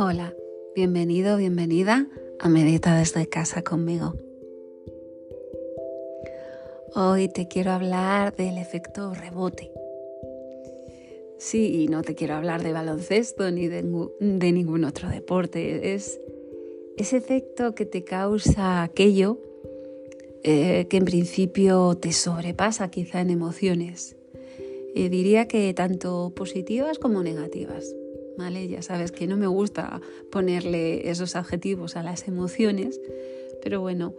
Hola, bienvenido, bienvenida a Medita desde casa conmigo. Hoy te quiero hablar del efecto rebote. Sí, no te quiero hablar de baloncesto ni de, ningún otro deporte. Es ese efecto que te causa aquello eh, que en principio te sobrepasa quizá en emociones. Eh, diría que tanto positivas como negativas. ¿Vale? Ya sabes que no me gusta ponerle esos adjetivos a las emociones, pero bueno,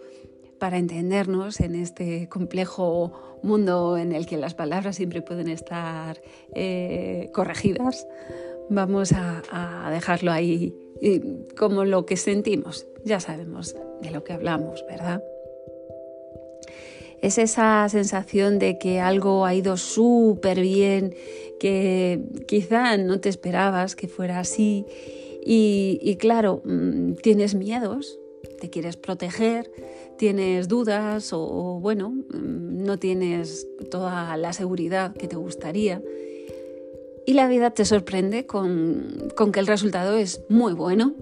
para entendernos en este complejo mundo en el que las palabras siempre pueden estar eh, corregidas, vamos a, dejarlo ahí como lo que sentimos. Ya sabemos de lo que hablamos, ¿verdad? Es esa sensación de que algo ha ido súper bien, que quizá no te esperabas que fuera así y, claro, mm, tienes miedos, te quieres proteger, tienes dudas o, bueno, mm, no tienes toda la seguridad que te gustaría. Y la vida te sorprende con, con que el resultado es muy bueno,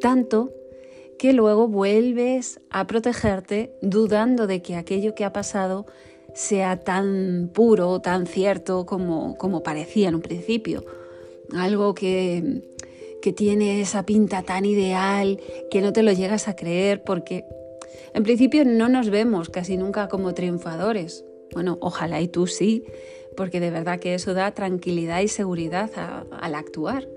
tanto que luego vuelves a protegerte dudando de que aquello que ha pasado sea tan puro, tan cierto como, como parecía en un principio. Algo que, que tiene esa pinta tan ideal que no te lo llegas a creer porque en principio no nos vemos casi nunca como triunfadores. Bueno, ojalá y tú sí, porque de verdad que eso da tranquilidad y seguridad al actuar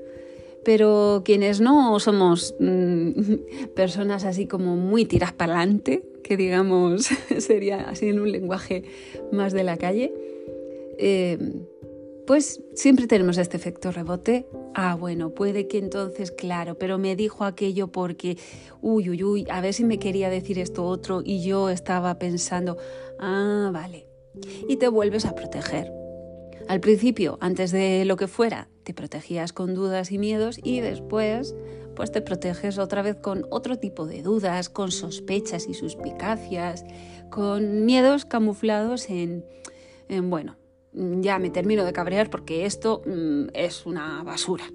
pero quienes no somos mm, personas así como muy tiras para adelante, que digamos sería así en un lenguaje más de la calle, eh, pues siempre tenemos este efecto rebote. Ah, bueno, puede que entonces, claro, pero me dijo aquello porque, uy, uy, uy, a ver si me quería decir esto otro y yo estaba pensando, ah, vale. Y te vuelves a proteger. Al principio, antes de lo que fuera, te protegías con dudas y miedos y después pues te proteges otra vez con otro tipo de dudas, con sospechas y suspicacias, con miedos camuflados en, bueno, ya me termino de cabrear porque esto mm, es una basura.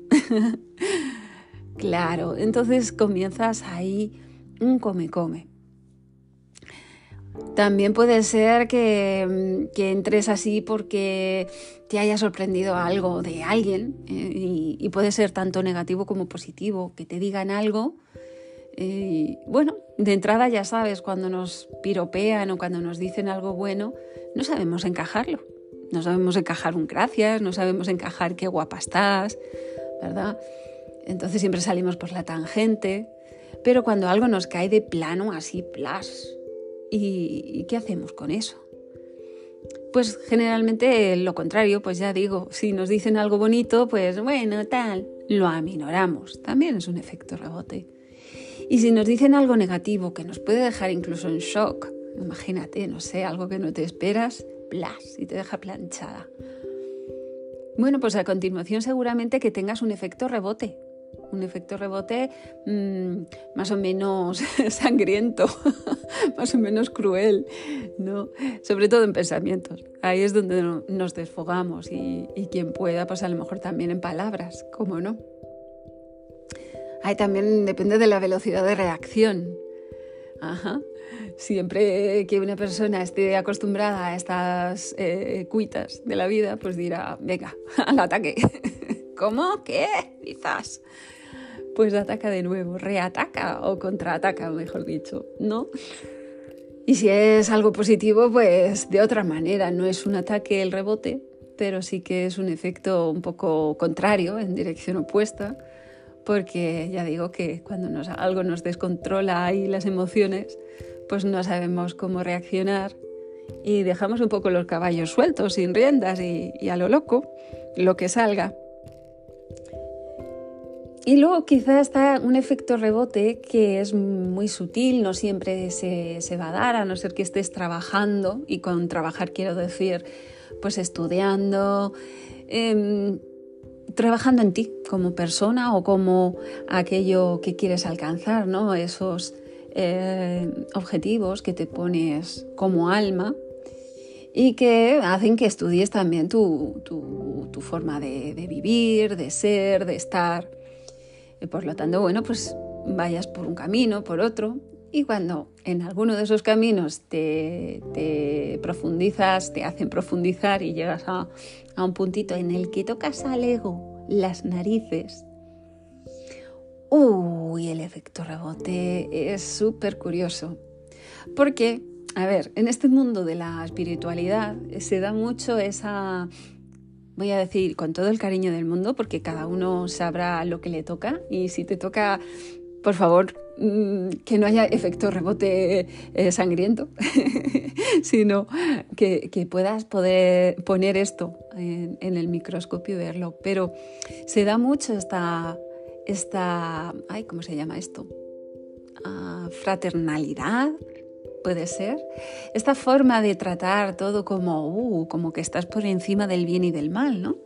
claro, entonces comienzas ahí un come-come. También puede ser que, entres así porque te haya sorprendido algo de alguien eh, y, puede ser tanto negativo como positivo, que te digan algo. Eh, bueno, de entrada ya sabes, cuando nos piropean o cuando nos dicen algo bueno, no sabemos encajarlo. No sabemos encajar un gracias, no sabemos encajar qué guapa estás, ¿verdad? Entonces siempre salimos por la tangente. Pero cuando algo nos cae de plano así, plas, ¿Y, qué hacemos con eso? Pues generalmente lo contrario, pues ya digo, si nos dicen algo bonito, pues bueno, tal, lo aminoramos. También es un efecto rebote. Y si nos dicen algo negativo que nos puede dejar incluso en shock, imagínate, no sé, algo que no te esperas, plas, y te deja planchada. Bueno, pues a continuación seguramente que tengas un efecto rebote, un efecto rebote mm, más o menos sangriento, más o menos cruel, ¿no? Sobre todo en pensamientos. Ahí es donde nos desfogamos y, quien pueda, pues a lo mejor también en palabras, ¿cómo no? Ahí también depende de la velocidad de reacción. Siempre que una persona esté acostumbrada a estas eh, cuitas de la vida, pues dirá, venga, al ataque. ¿Cómo? ¿Qué? Quizás pues ataca de nuevo, reataca o contraataca, mejor dicho, ¿no? Y si es algo positivo, pues de otra manera, no es un ataque el rebote, pero sí que es un efecto un poco contrario, en dirección opuesta, porque ya digo que cuando nos, algo nos descontrola ahí las emociones, pues no sabemos cómo reaccionar y dejamos un poco los caballos sueltos, sin riendas y, y a lo loco, lo que salga. Y luego quizá está un efecto rebote que es muy sutil, no siempre se, va a dar, a no ser que estés trabajando, y con trabajar quiero decir, pues estudiando, em, trabajando en ti como persona o como aquello que quieres alcanzar, ¿no? Esos eh, objetivos que te pones como alma y que hacen que estudies también tu, forma de vivir, de ser, de estar. Y por lo tanto, bueno, pues vayas por un camino, por otro, y cuando en alguno de esos caminos te, profundizas, te hacen profundizar y llegas a, a, un puntito en el que tocas al ego las narices, uy, el efecto rebote es súper curioso. Porque, a ver, en este mundo de la espiritualidad se da mucho esa voy a decir con todo el cariño del mundo, porque cada uno sabrá lo que le toca y si te toca, por favor, mm, que no haya efecto rebote eh, sangriento, sino que, puedas poder poner esto en, el microscopio y verlo. Pero se da mucho esta, esta ay, ¿cómo se llama esto? Ah, fraternalidad, puede ser. Esta forma de tratar todo como, uh, como que estás por encima del bien y del mal, ¿no?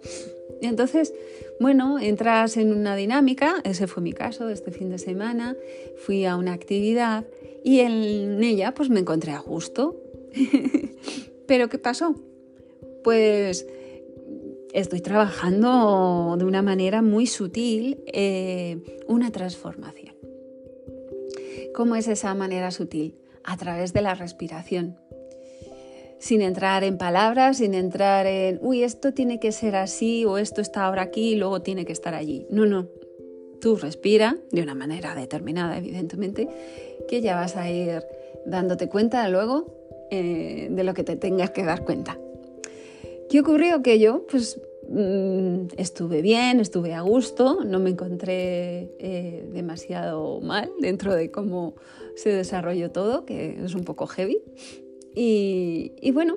Y entonces, bueno, entras en una dinámica, ese fue mi caso este fin de semana, fui a una actividad y en ella pues me encontré a gusto. Pero ¿qué pasó? Pues estoy trabajando de una manera muy sutil eh, una transformación. ¿Cómo es esa manera sutil? A través de la respiración. Sin entrar en palabras, sin entrar en, uy, esto tiene que ser así o esto está ahora aquí y luego tiene que estar allí. No, no. Tú respira de una manera determinada, evidentemente, que ya vas a ir dándote cuenta luego eh, de lo que te tengas que dar cuenta. ¿Qué ocurrió? Que yo, pues, mm, estuve bien, estuve a gusto, no me encontré eh, demasiado mal dentro de cómo se desarrolló todo, que es un poco heavy. Y, bueno,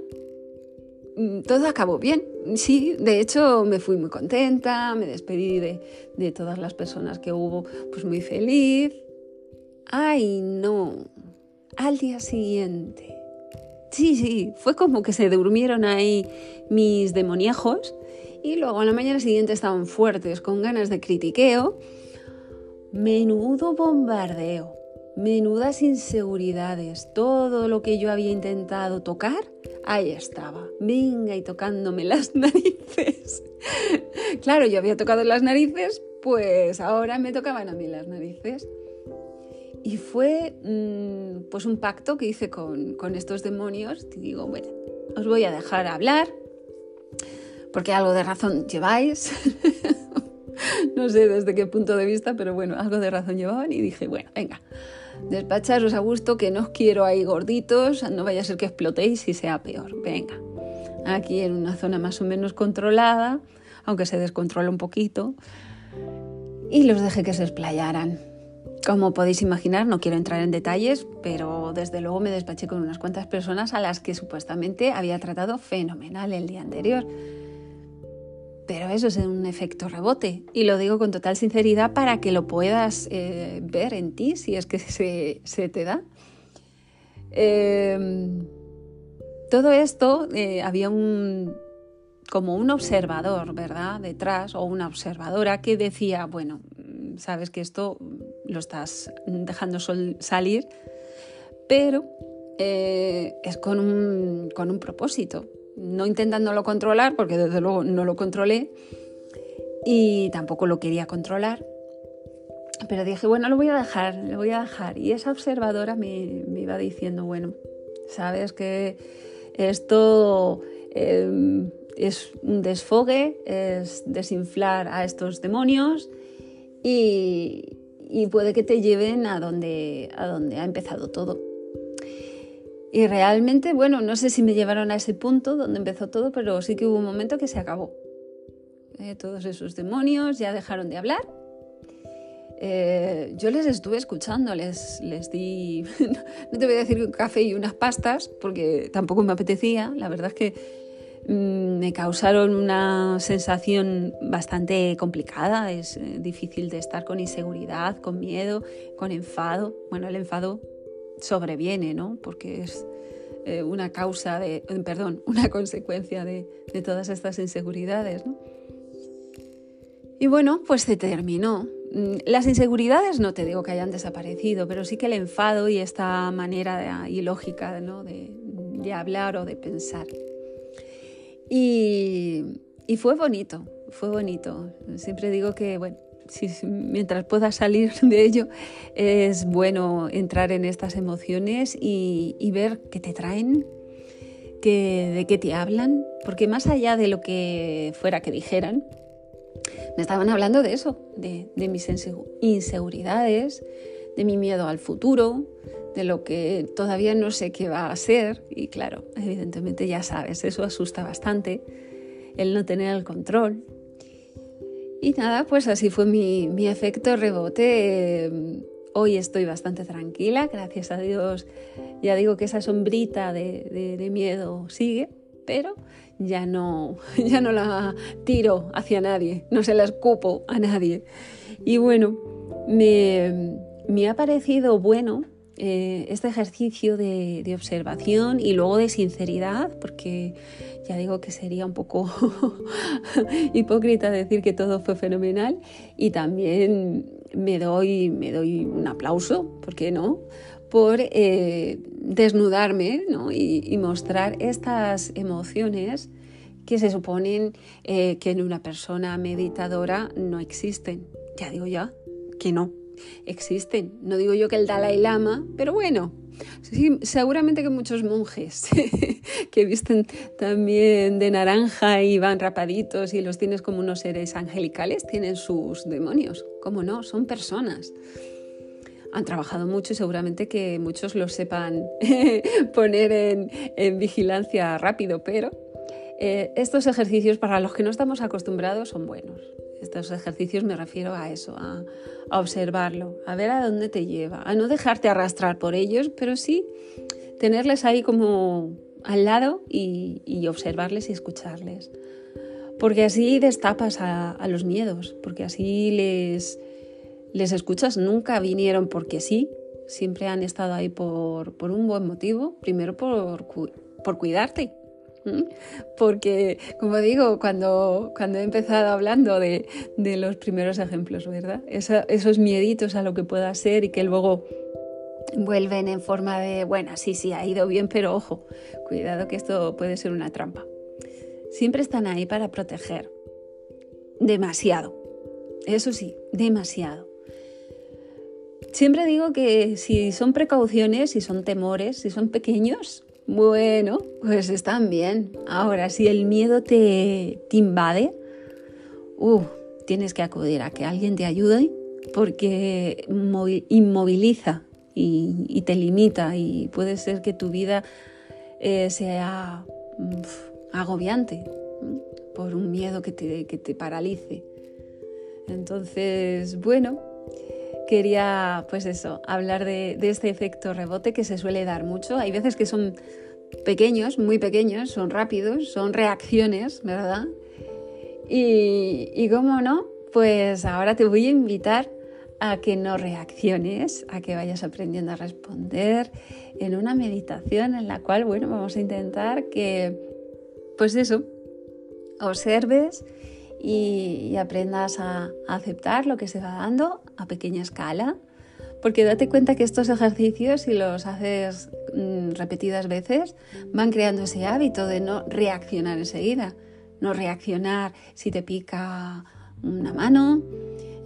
mm, todo acabó bien. Sí, de hecho me fui muy contenta, me despedí de, todas las personas que hubo, pues muy feliz. Ay, no, al día siguiente. Sí, sí, fue como que se durmieron ahí mis demoniejos y luego a la mañana siguiente estaban fuertes, con ganas de critiqueo. Menudo bombardeo menudas inseguridades, todo lo que yo había intentado tocar, ahí estaba, venga y tocándome las narices. claro, yo había tocado las narices, pues ahora me tocaban a mí las narices. Y fue mm, pues un pacto que hice con, con estos demonios. Y digo, bueno, os voy a dejar hablar, porque algo de razón lleváis. no sé desde qué punto de vista, pero bueno, algo de razón llevaban y dije, bueno, venga, despacharos a gusto que no os quiero ahí gorditos, no vaya a ser que explotéis y sea peor. Venga, aquí en una zona más o menos controlada, aunque se descontrola un poquito, y los dejé que se explayaran. Como podéis imaginar, no quiero entrar en detalles, pero desde luego me despaché con unas cuantas personas a las que supuestamente había tratado fenomenal el día anterior. Pero eso es un efecto rebote y lo digo con total sinceridad para que lo puedas eh, ver en ti si es que se, te da. Em, todo esto eh, había un como un observador, ¿verdad? Detrás o una observadora que decía, bueno, sabes que esto lo estás dejando salir, pero eh, es con un, con un propósito no intentándolo controlar, porque desde luego no lo controlé y tampoco lo quería controlar. Pero dije, bueno, lo voy a dejar, lo voy a dejar. Y esa observadora me, iba diciendo, bueno, sabes que esto em, es un desfogue, es desinflar a estos demonios y, y puede que te lleven a donde, a donde ha empezado todo. Y realmente, bueno, no sé si me llevaron a ese punto donde empezó todo, pero sí que hubo un momento que se acabó. Eh, todos esos demonios ya dejaron de hablar. Eh, yo les estuve escuchando, les, les di, no te voy a decir un café y unas pastas, porque tampoco me apetecía. La verdad es que mm, me causaron una sensación bastante complicada. Es eh, difícil de estar con inseguridad, con miedo, con enfado. Bueno, el enfado sobreviene, ¿no? Porque es eh, una causa de, eh, perdón, una consecuencia de, todas estas inseguridades, ¿no? Y bueno, pues se terminó. Mm, las inseguridades no te digo que hayan desaparecido, pero sí que el enfado y esta manera ilógica ¿no? de, hablar o de pensar. Y, y, fue bonito, fue bonito. Siempre digo que, bueno, mientras pueda salir de ello, es bueno entrar en estas emociones y, ver qué te traen, de qué te hablan, porque más allá de lo que fuera que dijeran, me estaban hablando de eso, de mis inseguridades, de mi miedo al futuro, de lo que todavía no sé qué va a ser. Y claro, evidentemente ya sabes, eso asusta bastante, el no tener el control. Y nada, pues así fue mi, efecto rebote. Hoy estoy bastante tranquila, gracias a Dios. Ya digo que esa sombrita de, miedo sigue, pero ya no, ya no la tiro hacia nadie, no se la escupo a nadie. Y bueno, me, me ha parecido bueno eh, este ejercicio de, observación y luego de sinceridad, porque ya digo que sería un poco hipócrita decir que todo fue fenomenal y también me doy, me doy un aplauso, ¿por qué no? por eh, desnudarme y, mostrar estas emociones que se suponen eh, que en una persona meditadora no existen. Ya digo ya que no, existen. No digo yo que el Dalai Lama, pero bueno, seguramente que muchos monjes que visten también de naranja y van rapaditos y los tienes como unos seres angelicales, tienen sus demonios. ¿Cómo no? Son personas. Han trabajado mucho y seguramente que muchos lo sepan poner en, vigilancia rápido, pero eh, estos ejercicios para los que no estamos acostumbrados son buenos. Estos ejercicios me refiero a eso, a, observarlo, a ver a dónde te lleva, a no dejarte arrastrar por ellos, pero sí tenerles ahí como al lado y, observarles y escucharles. Porque así destapas a, los miedos, porque así les, les escuchas, nunca vinieron porque sí, siempre han estado ahí por, por un buen motivo, primero por, por cuidarte, porque, como digo, cuando, cuando he empezado hablando de, de los primeros ejemplos, ¿verdad? esos mieditos a lo que pueda ser y que luego vuelven en forma de, bueno, sí, sí, ha ido bien, pero ojo, cuidado que esto puede ser una trampa. Siempre están ahí para proteger. Demasiado. Eso sí, demasiado. Siempre digo que si son precauciones, si son temores, si son pequeños, bueno, pues están bien. Ahora, si el miedo te, invade, uh, tienes que acudir a que alguien te ayude porque inmoviliza y, te limita y puede ser que tu vida eh, sea agobiante por un miedo que te, que te paralice. Entonces, bueno, quería, pues eso, hablar de, este efecto rebote que se suele dar mucho. Hay veces que son pequeños, muy pequeños, son rápidos, son reacciones, ¿verdad? Y, y cómo no, pues ahora te voy a invitar a que no reacciones, a que vayas aprendiendo a responder en una meditación en la cual, bueno, vamos a intentar que, pues eso, observes y, aprendas a, aceptar lo que se va dando a pequeña escala. Porque date cuenta que estos ejercicios, si los haces mm, repetidas veces, van creando ese hábito de no reaccionar enseguida. No reaccionar si te pica una mano,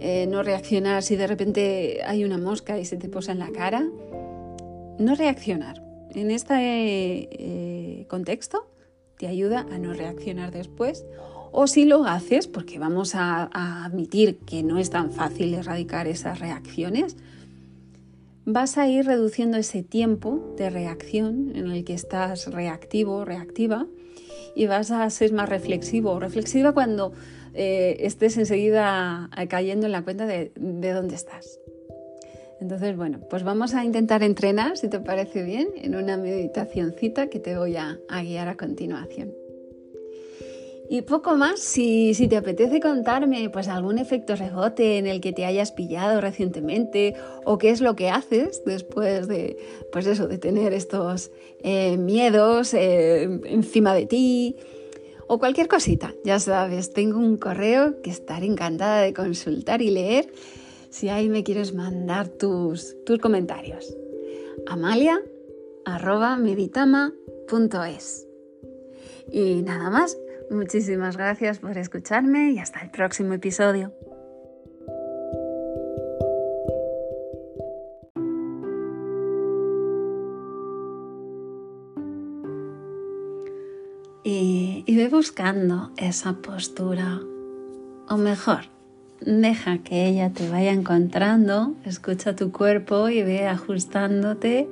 eh, no reaccionar si de repente hay una mosca y se te posa en la cara. No reaccionar. En este eh, contexto te ayuda a no reaccionar después o si lo haces, porque vamos a, admitir que no es tan fácil erradicar esas reacciones, vas a ir reduciendo ese tiempo de reacción en el que estás reactivo, reactiva, y vas a ser más reflexivo o reflexiva cuando eh, estés enseguida cayendo en la cuenta de, dónde estás. Entonces, bueno, pues vamos a intentar entrenar, si te parece bien, en una meditacióncita que te voy a guiar a continuación. Y poco más, si, te apetece contarme pues algún efecto rebote en el que te hayas pillado recientemente o qué es lo que haces después de, pues eso, de tener estos eh, miedos eh, encima de ti o cualquier cosita, ya sabes, tengo un correo que estaré encantada de consultar y leer si ahí me quieres mandar tus, tus comentarios. Amalia Y nada más, Muchísimas gracias por escucharme y hasta el próximo episodio. Y, ve buscando esa postura. O mejor, deja que ella te vaya encontrando, escucha tu cuerpo y ve ajustándote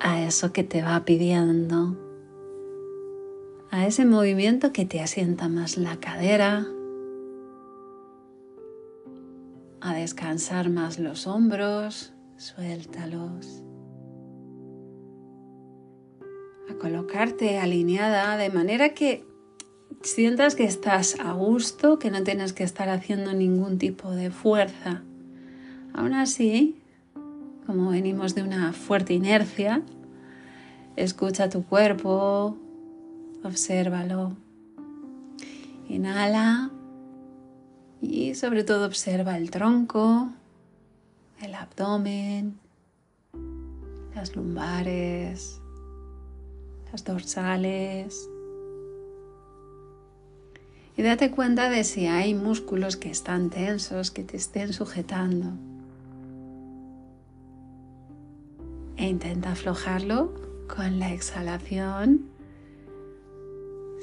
a eso que te va pidiendo a ese movimiento que te asienta más la cadera, a descansar más los hombros, suéltalos. A colocarte alineada de manera que sientas que estás a gusto, que no tienes que estar haciendo ningún tipo de fuerza. Aún así, como venimos de una fuerte inercia, escucha tu cuerpo, obsérvalo. Inhala y sobre todo observa el tronco, el abdomen, las lumbares, las dorsales. Y date cuenta de si hay músculos que están tensos, que te estén sujetando. E intenta aflojarlo con la exhalación,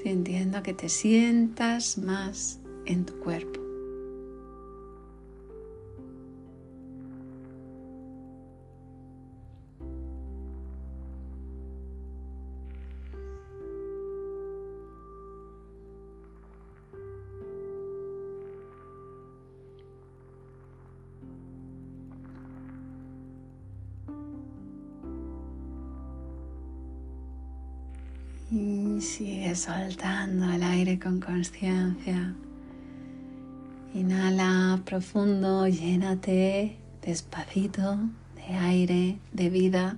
sintiendo que te sientas más en tu cuerpo. Soltando el aire con conciencia. Inhala profundo, llénate despacito de aire, de vida.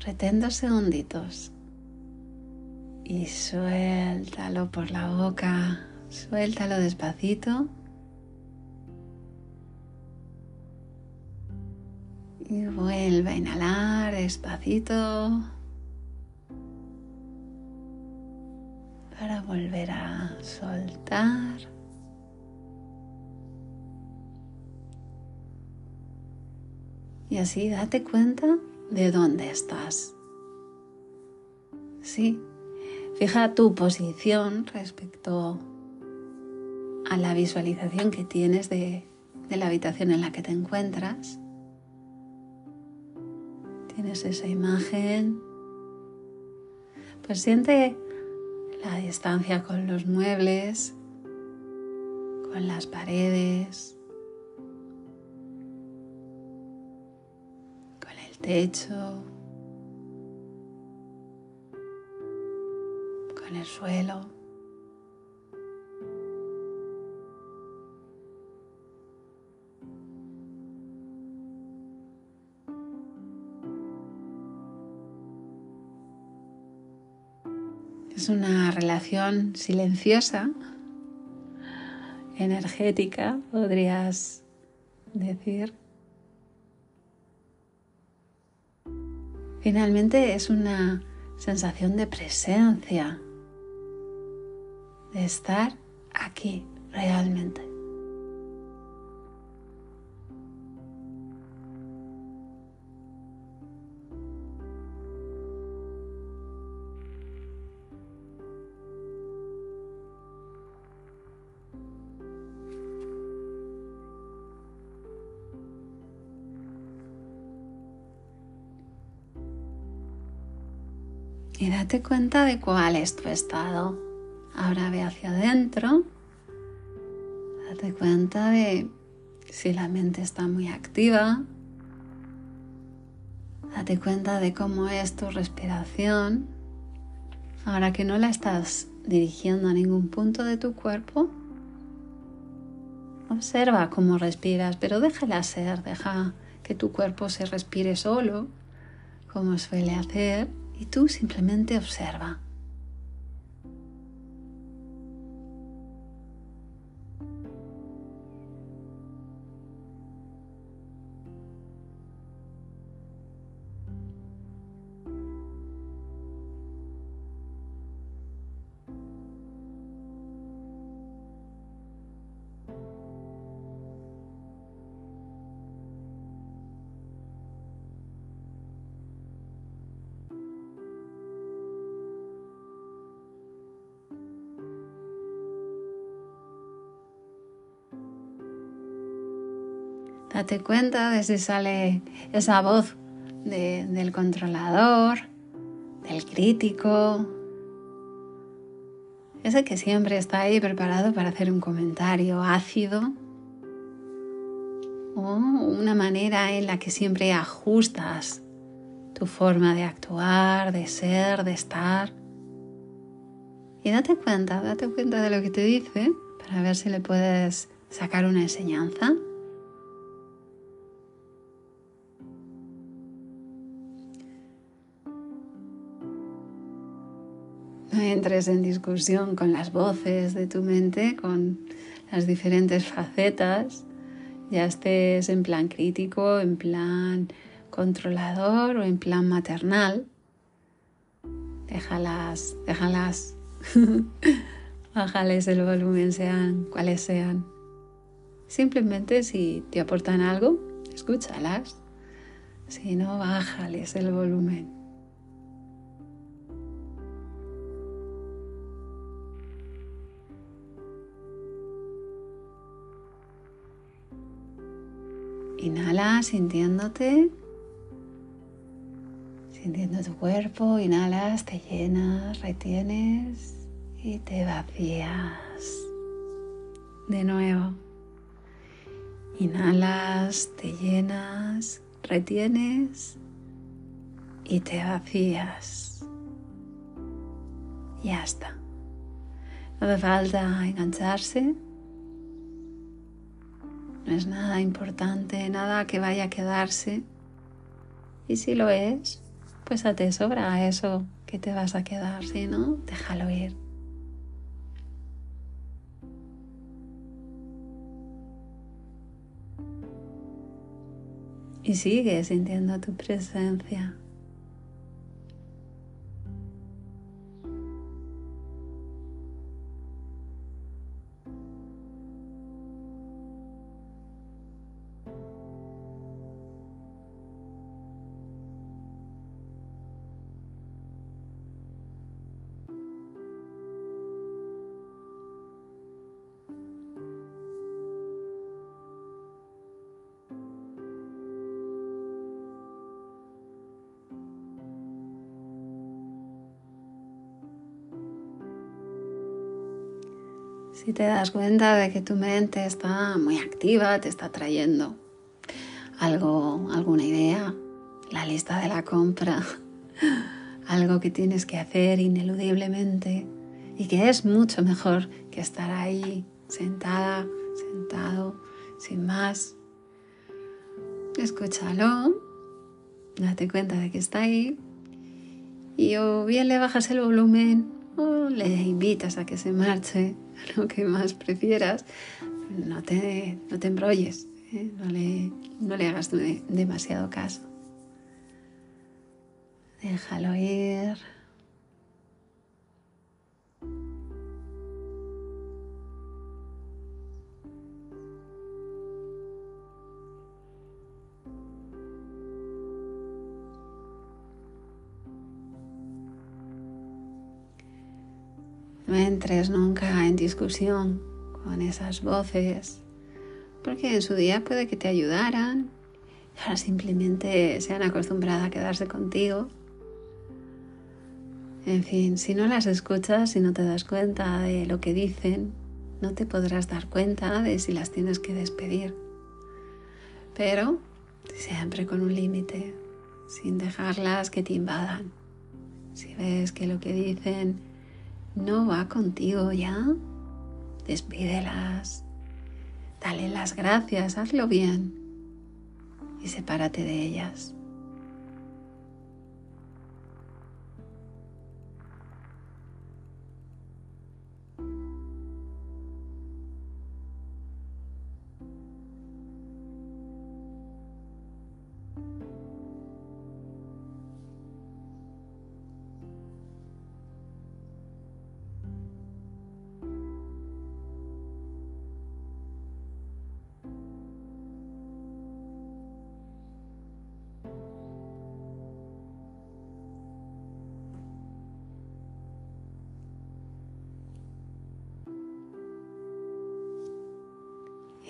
Retén dos segunditos y suéltalo por la boca, suéltalo despacito. Y vuelve a inhalar despacito. Para volver a soltar. Y así date cuenta de dónde estás. Sí, fija tu posición respecto a la visualización que tienes de, de la habitación en la que te encuentras. Tienes esa imagen. Pues siente la distancia con los muebles, con las paredes, con el techo, con el suelo. Es una relación silenciosa, energética, podrías decir. Finalmente es una sensación de presencia, de estar aquí realmente. Y date cuenta de cuál es tu estado. Ahora ve hacia adentro. Date cuenta de si la mente está muy activa. Date cuenta de cómo es tu respiración. Ahora que no la estás dirigiendo a ningún punto de tu cuerpo, observa cómo respiras, pero déjala ser, deja que tu cuerpo se respire solo, como suele hacer y tú simplemente observa. Date cuenta de si sale esa voz del controlador, del crítico, ese que siempre está ahí preparado para hacer un comentario ácido o una manera en la que siempre ajustas tu forma de actuar, de ser, de estar. Y date cuenta, date cuenta de lo que te dice para ver si le puedes sacar una enseñanza. Entres en discusión con las voces de tu mente, con las diferentes facetas, ya estés en plan crítico, en plan controlador o en plan maternal. Déjalas, déjalas. Bájales el volumen, sean cuales sean. Simplemente si te aportan algo, escúchalas. Si no, bájales el volumen. Inhala sintiéndote, sintiendo tu cuerpo, inhalas, te llenas, retienes y te vacías. De nuevo, inhalas, te llenas, retienes y te vacías. Ya está. No hace falta engancharse no es nada importante, nada que vaya a quedarse. Y si lo es, pues a te sobra eso que te vas a quedar, si no, déjalo ir. Y sigue sintiendo tu presencia. Te das cuenta de que tu mente está muy activa, te está trayendo algo, alguna idea, la lista de la compra, algo que tienes que hacer ineludiblemente y que es mucho mejor que estar ahí sentada, sentado, sin más. Escúchalo, date cuenta de que está ahí y o bien le bajas el volumen o le invitas a que se marche lo que más prefieras, no te, no te embrolles, ¿eh? no, le, no le hagas demasiado caso. Déjalo ir. Entres nunca en discusión con esas voces, porque en su día puede que te ayudaran, ahora simplemente se han acostumbrado a quedarse contigo. En fin, si no las escuchas, y no te das cuenta de lo que dicen, no te podrás dar cuenta de si las tienes que despedir. Pero siempre con un límite, sin dejarlas que te invadan. Si ves que lo que dicen no va contigo ya, despídelas, dale las gracias, hazlo bien. Y sepárate de ellas.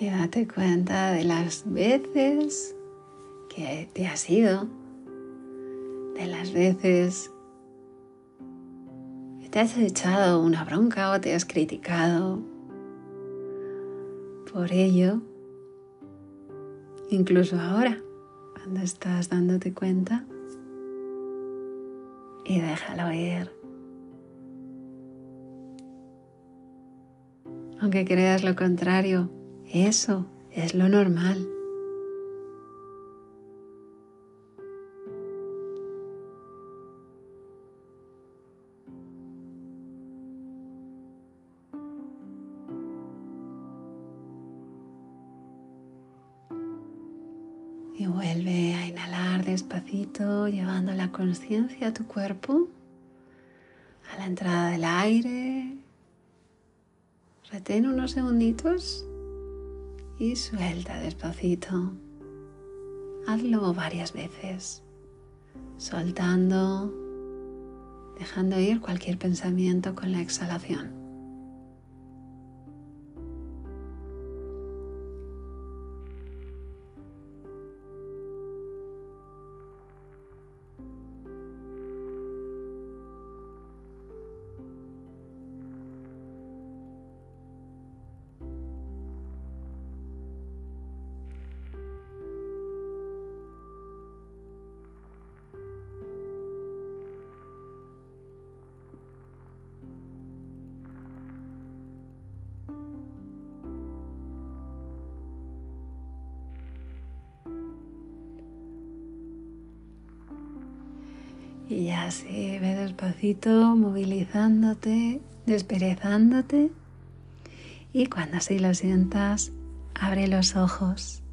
Y date cuenta de las veces que te has ido, de las veces que te has echado una bronca o te has criticado. Por ello, incluso ahora, cuando estás dándote cuenta, y déjalo ir. Aunque creas lo contrario, eso es lo normal. Y vuelve a inhalar despacito, llevando la conciencia a tu cuerpo, a la entrada del aire. Retén unos segunditos y suelta despacito. Hazlo varias veces, soltando, dejando ir cualquier pensamiento con la exhalación. Y así ve despacito, movilizándote, desperezándote. Y cuando así lo sientas, abre los ojos.